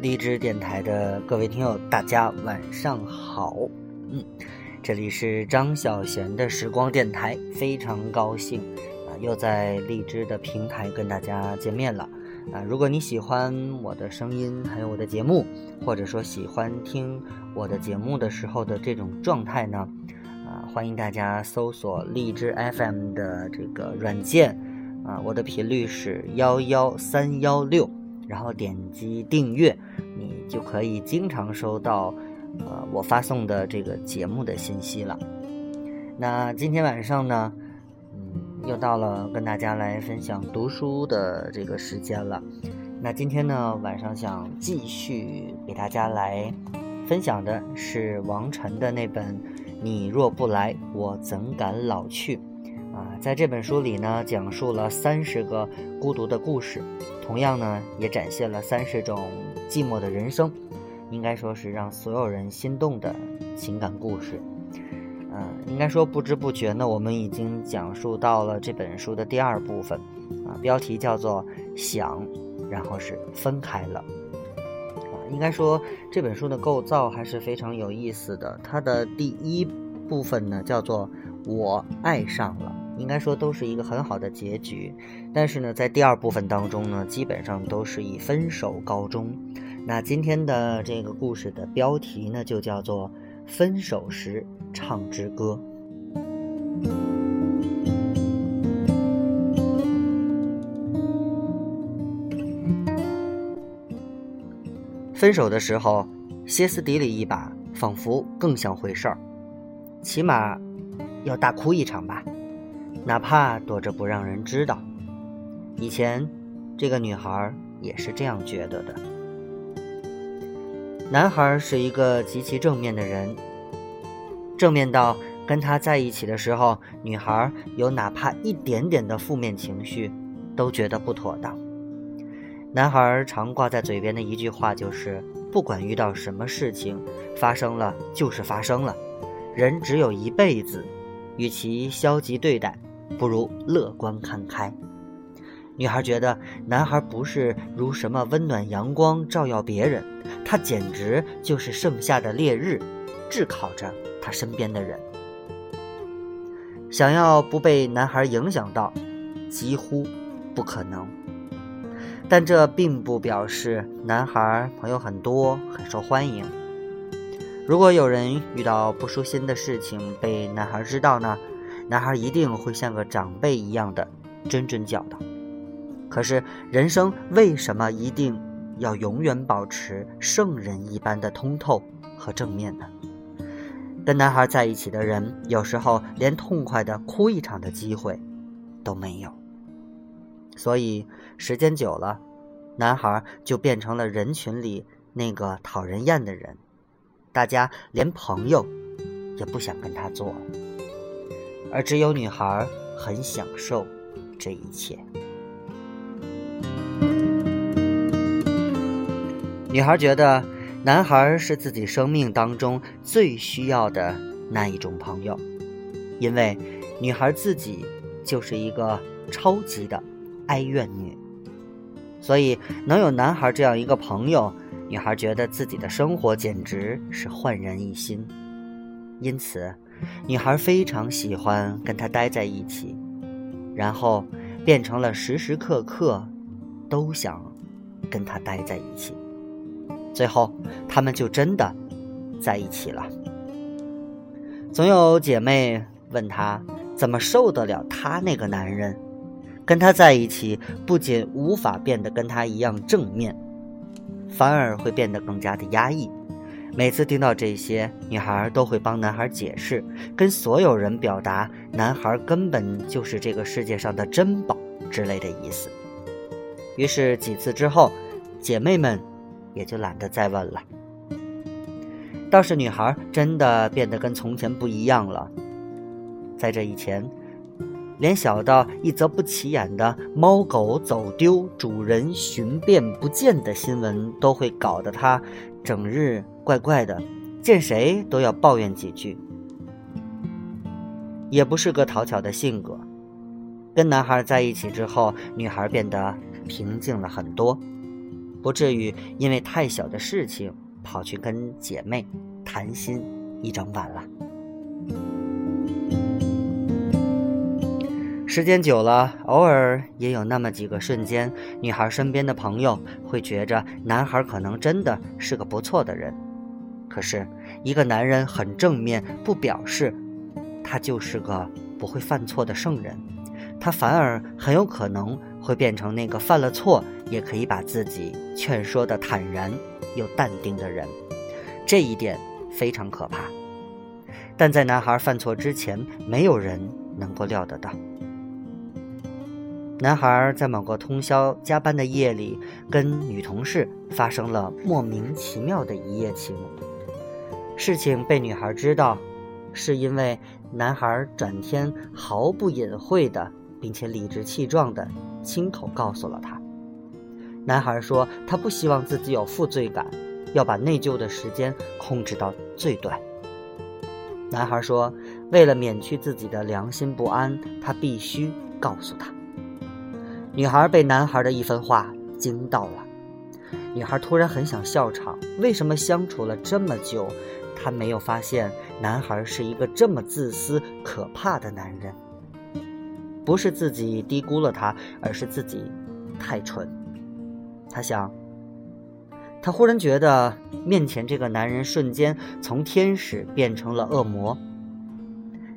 荔枝电台的各位听友，大家晚上好。嗯，这里是张小贤的时光电台，非常高兴啊，又在荔枝的平台跟大家见面了啊。如果你喜欢我的声音，还有我的节目，或者说喜欢听我的节目的时候的这种状态呢，啊，欢迎大家搜索荔枝 FM 的这个软件啊，我的频率是幺幺三幺六。然后点击订阅，你就可以经常收到，呃，我发送的这个节目的信息了。那今天晚上呢，嗯，又到了跟大家来分享读书的这个时间了。那今天呢，晚上想继续给大家来分享的是王晨的那本《你若不来，我怎敢老去》。啊，在这本书里呢，讲述了三十个孤独的故事，同样呢，也展现了三十种寂寞的人生，应该说是让所有人心动的情感故事。嗯，应该说不知不觉呢，我们已经讲述到了这本书的第二部分，啊，标题叫做“想”，然后是分开了。啊，应该说这本书的构造还是非常有意思的。它的第一部分呢，叫做“我爱上了”。应该说都是一个很好的结局，但是呢，在第二部分当中呢，基本上都是以分手告终。那今天的这个故事的标题呢，就叫做《分手时唱支歌》。分手的时候，歇斯底里一把，仿佛更像回事儿，起码要大哭一场吧。哪怕躲着不让人知道，以前这个女孩也是这样觉得的。男孩是一个极其正面的人，正面到跟他在一起的时候，女孩有哪怕一点点的负面情绪，都觉得不妥当。男孩常挂在嘴边的一句话就是：不管遇到什么事情，发生了就是发生了，人只有一辈子，与其消极对待。不如乐观看开。女孩觉得男孩不是如什么温暖阳光照耀别人，他简直就是盛夏的烈日，炙烤着他身边的人。想要不被男孩影响到，几乎不可能。但这并不表示男孩朋友很多，很受欢迎。如果有人遇到不舒心的事情被男孩知道呢？男孩一定会像个长辈一样的谆谆教导。可是，人生为什么一定要永远保持圣人一般的通透和正面呢？跟男孩在一起的人，有时候连痛快的哭一场的机会都没有。所以，时间久了，男孩就变成了人群里那个讨人厌的人，大家连朋友也不想跟他做了。而只有女孩很享受这一切。女孩觉得男孩是自己生命当中最需要的那一种朋友，因为女孩自己就是一个超级的哀怨女，所以能有男孩这样一个朋友，女孩觉得自己的生活简直是焕然一新，因此。女孩非常喜欢跟他待在一起，然后变成了时时刻刻都想跟他待在一起。最后，他们就真的在一起了。总有姐妹问他怎么受得了他那个男人，跟他在一起不仅无法变得跟他一样正面，反而会变得更加的压抑。每次听到这些，女孩都会帮男孩解释，跟所有人表达男孩根本就是这个世界上的珍宝之类的意思。于是几次之后，姐妹们也就懒得再问了。倒是女孩真的变得跟从前不一样了。在这以前，连小到一则不起眼的猫狗走丢、主人寻遍不见的新闻，都会搞得她整日。怪怪的，见谁都要抱怨几句，也不是个讨巧的性格。跟男孩在一起之后，女孩变得平静了很多。不至于因为太小的事情跑去跟姐妹谈心一整晚了。时间久了，偶尔也有那么几个瞬间，女孩身边的朋友会觉着男孩可能真的是个不错的人。可是，一个男人很正面，不表示他就是个不会犯错的圣人，他反而很有可能会变成那个犯了错也可以把自己劝说的坦然又淡定的人。这一点非常可怕。但在男孩犯错之前，没有人能够料得到。男孩在某个通宵加班的夜里，跟女同事发生了莫名其妙的一夜情。事情被女孩知道，是因为男孩转天毫不隐晦的，并且理直气壮的亲口告诉了她。男孩说他不希望自己有负罪感，要把内疚的时间控制到最短。男孩说，为了免去自己的良心不安，他必须告诉她。女孩被男孩的一番话惊到了，女孩突然很想笑场。为什么相处了这么久，她没有发现男孩是一个这么自私、可怕的男人？不是自己低估了他，而是自己太蠢。她想，她忽然觉得面前这个男人瞬间从天使变成了恶魔。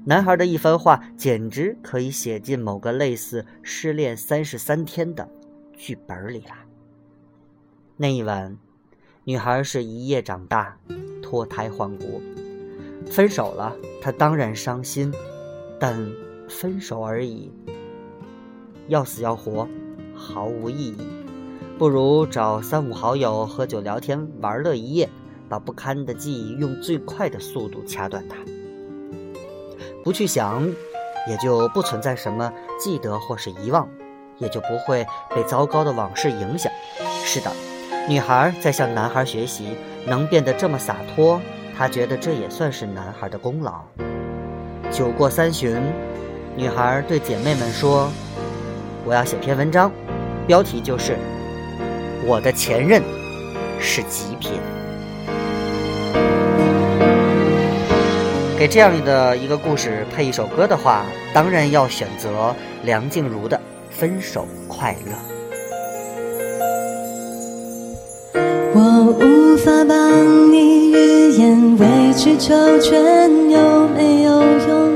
男孩的一番话，简直可以写进某个类似《失恋三十三天》的剧本里了。那一晚，女孩是一夜长大，脱胎换骨。分手了，她当然伤心，但分手而已，要死要活，毫无意义。不如找三五好友喝酒聊天，玩乐一夜，把不堪的记忆用最快的速度掐断它。不去想，也就不存在什么记得或是遗忘，也就不会被糟糕的往事影响。是的，女孩在向男孩学习，能变得这么洒脱，她觉得这也算是男孩的功劳。酒过三巡，女孩对姐妹们说：“我要写篇文章，标题就是‘我的前任是极品’。”给这样的一个故事配一首歌的话，当然要选择梁静茹的《分手快乐》。我无法帮你预言委曲求全有没有用，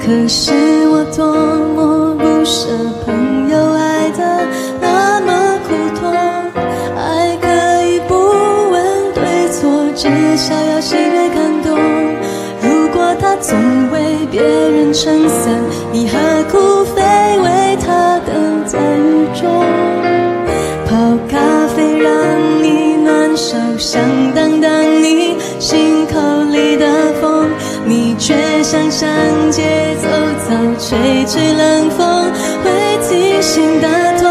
可是我多么不舍朋友爱的那么苦痛，爱可以不问对错，至少要喜悦感动。如果他总为别人撑伞，你何苦非为上街走走，吹吹冷风，会提心的痛。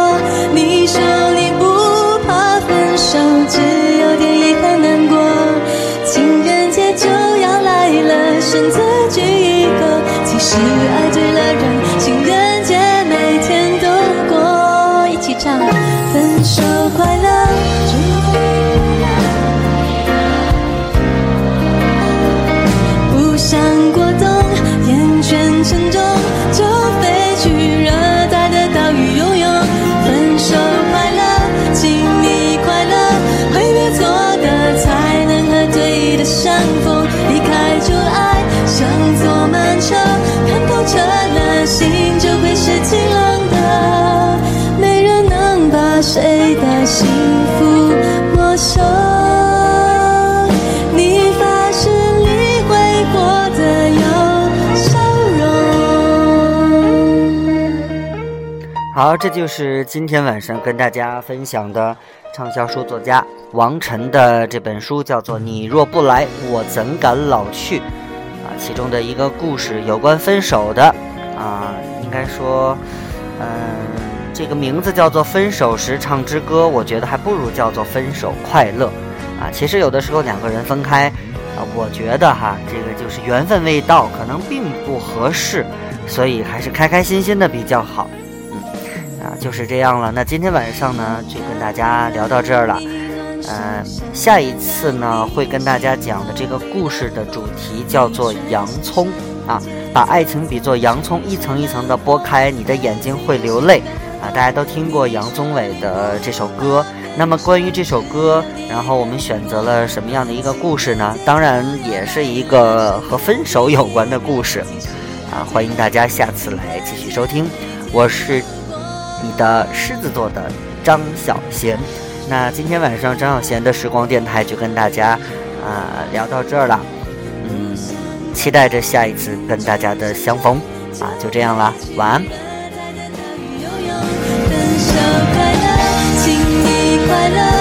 你说你不怕分手，只有点遗憾难过。情人节就要来了，选择。是爱对了人，情人节每天都过，一起唱分手快乐。不想过冬，厌倦沉重，就飞去热带的岛屿游泳。分手快乐，请你快乐，挥别错的，才能和对的相逢。离开旧爱，像坐慢车。看透彻了心就会是晴朗的，没人能把谁的幸好，这就是今天晚上跟大家分享的畅销书作家王晨的这本书，叫做《你若不来，我怎敢老去》。啊其中的一个故事，有关分手的，啊，应该说，嗯，这个名字叫做《分手时唱之歌》，我觉得还不如叫做《分手快乐》，啊，其实有的时候两个人分开，啊，我觉得哈，这个就是缘分未到，可能并不合适，所以还是开开心心的比较好，啊，就是这样了。那今天晚上呢，就跟大家聊到这儿了。嗯，下一次呢，会跟大家讲的这个故事的主题叫做洋葱啊，把爱情比作洋葱，一层一层的剥开，你的眼睛会流泪啊。大家都听过杨宗纬的这首歌，那么关于这首歌，然后我们选择了什么样的一个故事呢？当然也是一个和分手有关的故事啊。欢迎大家下次来继续收听，我是你的狮子座的张小贤。那今天晚上张小贤的时光电台就跟大家啊聊到这儿了，嗯，期待着下一次跟大家的相逢啊，就这样了，晚安。快乐。